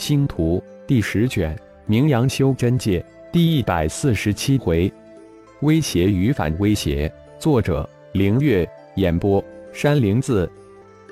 星图第十卷，名扬修真界第一百四十七回，威胁与反威胁。作者：凌月。演播：山灵子。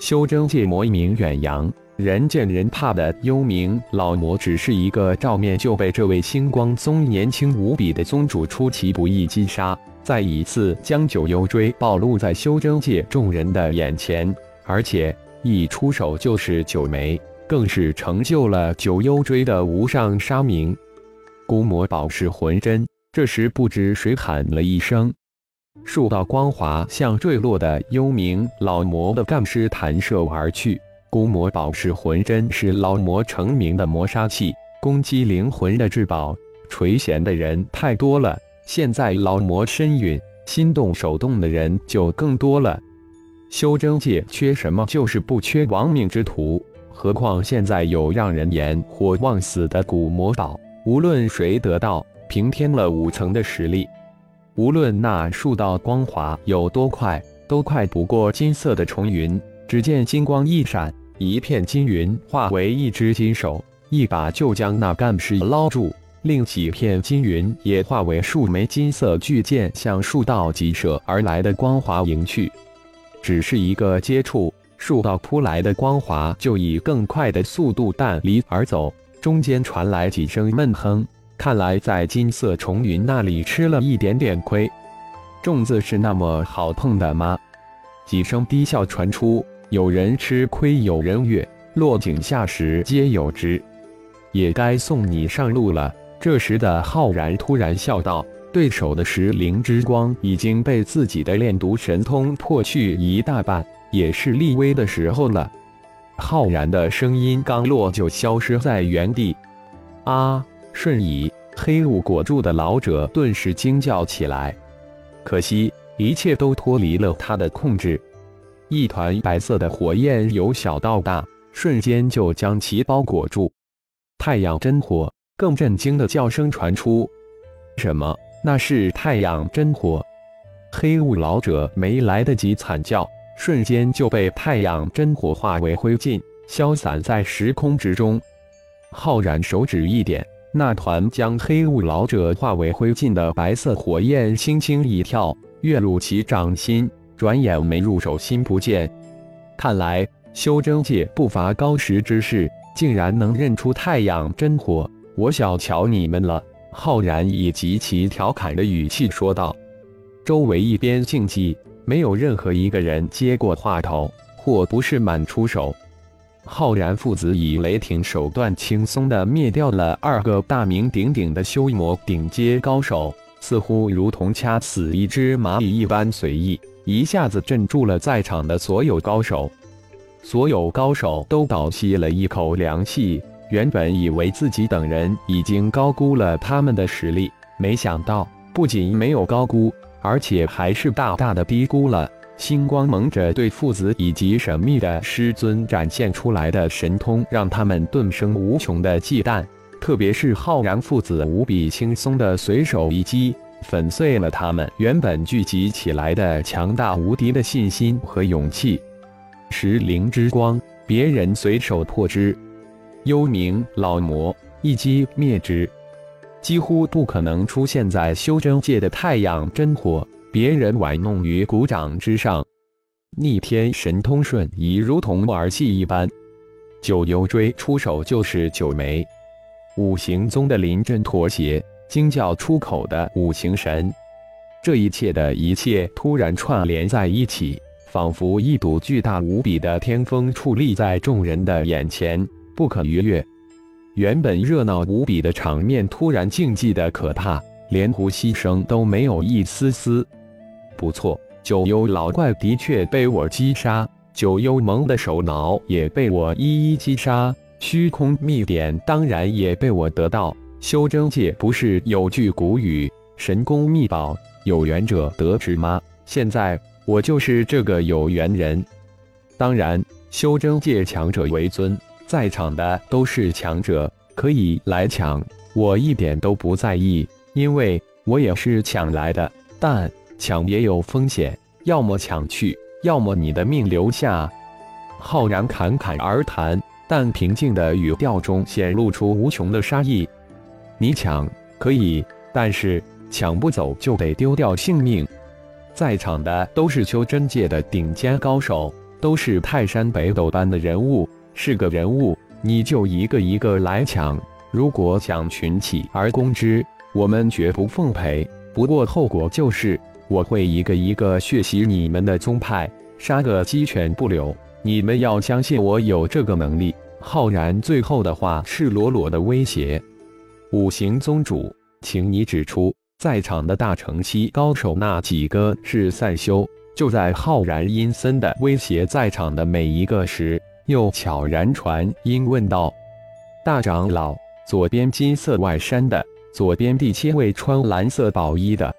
修真界魔名远扬，人见人怕的幽冥老魔，只是一个照面就被这位星光宗年轻无比的宗主出其不意击杀，再一次将九幽锥暴露在修真界众人的眼前，而且一出手就是九枚。更是成就了九幽锥的无上杀名，孤魔宝石魂针。这时，不知谁喊了一声，数道光华向坠落的幽冥老魔的干尸弹射而去。孤魔宝石魂针是老魔成名的魔杀器，攻击灵魂的至宝。垂涎的人太多了，现在老魔身陨，心动手动的人就更多了。修真界缺什么，就是不缺亡命之徒。何况现在有让人言或忘死的古魔宝，无论谁得到，平添了五层的实力。无论那数道光华有多快，都快不过金色的重云。只见金光一闪，一片金云化为一只金手，一把就将那干尸捞住；另几片金云也化为数枚金色巨剑，向数道急射而来的光华迎去。只是一个接触。数道扑来的光华就以更快的速度淡离而走，中间传来几声闷哼，看来在金色重云那里吃了一点点亏。粽子是那么好碰的吗？几声低笑传出，有人吃亏，有人悦，落井下石皆有之。也该送你上路了。这时的浩然突然笑道：“对手的石灵之光已经被自己的炼毒神通破去一大半。”也是立威的时候了。浩然的声音刚落，就消失在原地。啊！瞬移，黑雾裹住的老者顿时惊叫起来。可惜，一切都脱离了他的控制。一团白色的火焰由小到大，瞬间就将其包裹住。太阳真火！更震惊的叫声传出。什么？那是太阳真火？黑雾老者没来得及惨叫。瞬间就被太阳真火化为灰烬，消散在时空之中。浩然手指一点，那团将黑雾老者化为灰烬的白色火焰轻轻一跳，跃入其掌心，转眼没入手心不见。看来修真界不乏高识之士，竟然能认出太阳真火，我小瞧你们了。浩然以极其调侃的语气说道。周围一边静寂。没有任何一个人接过话头，或不是满出手。浩然父子以雷霆手段轻松地灭掉了二个大名鼎鼎的修魔顶阶高手，似乎如同掐死一只蚂蚁一般随意，一下子镇住了在场的所有高手。所有高手都倒吸了一口凉气，原本以为自己等人已经高估了他们的实力，没想到不仅没有高估。而且还是大大的低估了星光蒙着对父子以及神秘的师尊展现出来的神通，让他们顿生无穷的忌惮。特别是浩然父子无比轻松的随手一击，粉碎了他们原本聚集起来的强大无敌的信心和勇气。石灵之光，别人随手破之；幽冥老魔一击灭之。几乎不可能出现在修真界的太阳真火，别人玩弄于股掌之上，逆天神通瞬移，如同儿戏一般。九幽锥出手就是九枚，五行宗的临阵妥协，惊叫出口的五行神，这一切的一切突然串联在一起，仿佛一堵巨大无比的天风矗立在众人的眼前，不可逾越。原本热闹无比的场面突然静寂的可怕，连呼吸声都没有一丝丝。不错，九幽老怪的确被我击杀，九幽盟的首脑也被我一一击杀，虚空秘典当然也被我得到。修真界不是有句古语“神功秘宝，有缘者得之”吗？现在我就是这个有缘人。当然，修真界强者为尊。在场的都是强者，可以来抢，我一点都不在意，因为我也是抢来的。但抢也有风险，要么抢去，要么你的命留下。浩然侃侃而谈，但平静的语调中显露出无穷的杀意。你抢可以，但是抢不走就得丢掉性命。在场的都是修真界的顶尖高手，都是泰山北斗般的人物。是个人物，你就一个一个来抢。如果想群起而攻之，我们绝不奉陪。不过后果就是，我会一个一个血洗你们的宗派，杀个鸡犬不留。你们要相信我有这个能力。浩然最后的话赤裸裸的威胁。五行宗主，请你指出。在场的大乘期高手那几个是散修？就在浩然阴森的威胁在场的每一个时，又悄然传音问道：“大长老，左边金色外衫的，左边第七位穿蓝色宝衣的。”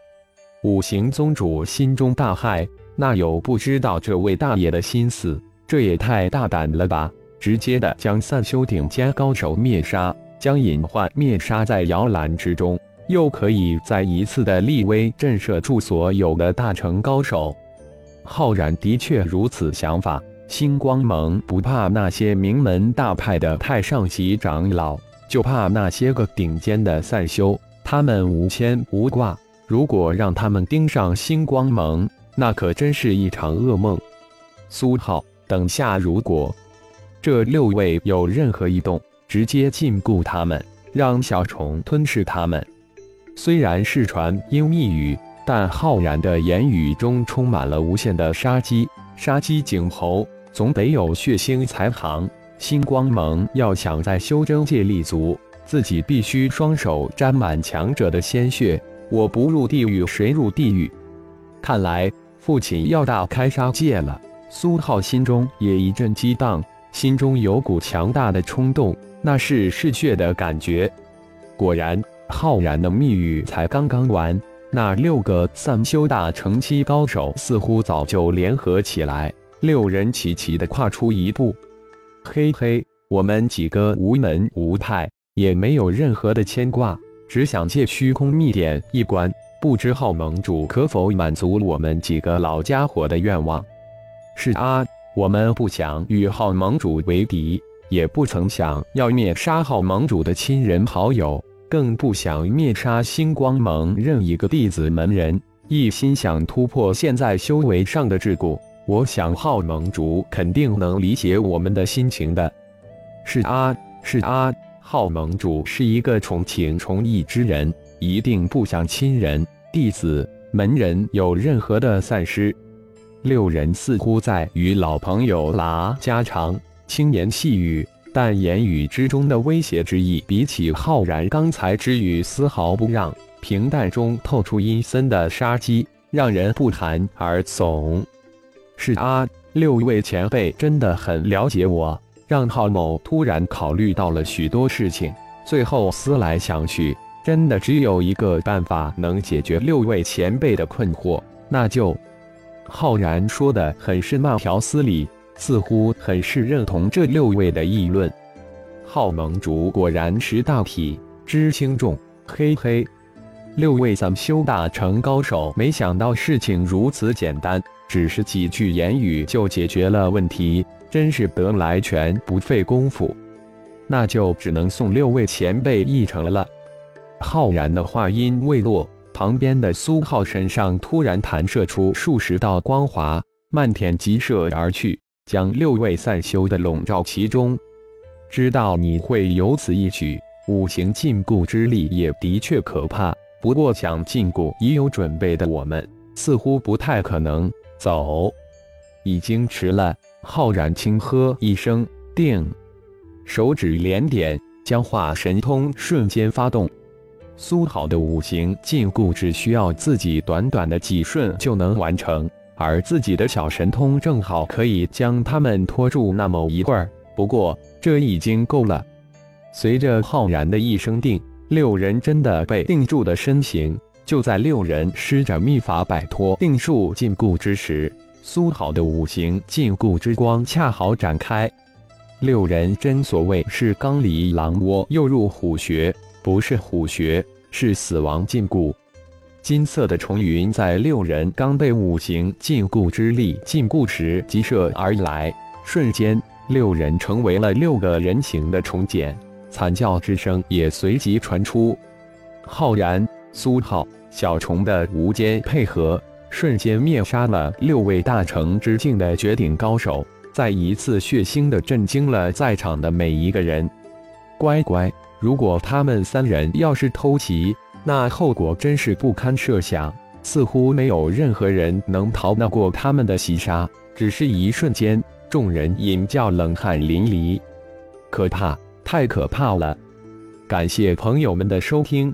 五行宗主心中大骇，那有不知道这位大爷的心思？这也太大胆了吧！直接的将散修顶尖高手灭杀，将隐患灭杀在摇篮之中。又可以再一次的立威震慑住所有的大成高手，浩然的确如此想法。星光盟不怕那些名门大派的太上级长老，就怕那些个顶尖的散修。他们无牵无挂，如果让他们盯上星光盟，那可真是一场噩梦。苏浩，等下如果这六位有任何异动，直接禁锢他们，让小虫吞噬他们。虽然是传音密语，但浩然的言语中充满了无限的杀机。杀机儆猴，总得有血腥才行。星光盟要想在修真界立足，自己必须双手沾满强者的鲜血。我不入地狱，谁入地狱？看来父亲要大开杀戒了。苏浩心中也一阵激荡，心中有股强大的冲动，那是嗜血的感觉。果然。浩然的密语才刚刚完，那六个散修大乘期高手似乎早就联合起来，六人齐齐的跨出一步。嘿嘿，我们几个无门无派，也没有任何的牵挂，只想借虚空秘典一关，不知浩盟主可否满足我们几个老家伙的愿望？是啊，我们不想与浩盟主为敌，也不曾想要灭杀浩盟主的亲人好友。更不想灭杀星光盟任一个弟子门人，一心想突破现在修为上的桎梏。我想浩盟主肯定能理解我们的心情的。是啊，是啊，浩盟主是一个重情重义之人，一定不想亲人、弟子、门人有任何的散失。六人似乎在与老朋友拉家常，轻言细语。但言语之中的威胁之意，比起浩然刚才之语丝毫不让，平淡中透出阴森的杀机，让人不寒而悚。是啊，六位前辈真的很了解我。让浩某突然考虑到了许多事情，最后思来想去，真的只有一个办法能解决六位前辈的困惑，那就……浩然说的很是慢条斯理。似乎很是认同这六位的议论。浩盟主果然识大体，知轻重。嘿嘿，六位咱们修大成高手，没想到事情如此简单，只是几句言语就解决了问题，真是得来全不费工夫。那就只能送六位前辈一程了。浩然的话音未落，旁边的苏浩身上突然弹射出数十道光华，漫天急射而去。将六位散修的笼罩其中，知道你会有此一举，五行禁锢之力也的确可怕。不过想禁锢已有准备的我们，似乎不太可能。走，已经迟了。浩然轻喝一声，定，手指连点，将化神通瞬间发动。苏好的五行禁锢只需要自己短短的几瞬就能完成。而自己的小神通正好可以将他们拖住那么一会儿，不过这已经够了。随着浩然的一声定，六人真的被定住的身形。就在六人施展秘法摆脱定数禁锢之时，苏好的五行禁锢之光恰好展开。六人真所谓是刚离狼窝又入虎穴，不是虎穴，是死亡禁锢。金色的重云在六人刚被五行禁锢之力禁锢时急射而来，瞬间六人成为了六个人形的重茧，惨叫之声也随即传出。浩然、苏浩、小虫的无间配合，瞬间灭杀了六位大成之境的绝顶高手，再一次血腥的震惊了在场的每一个人。乖乖，如果他们三人要是偷袭，那后果真是不堪设想。似乎没有任何人能逃得过他们的袭杀，只是一瞬间，众人引叫冷汗淋漓，可怕，太可怕了！感谢朋友们的收听，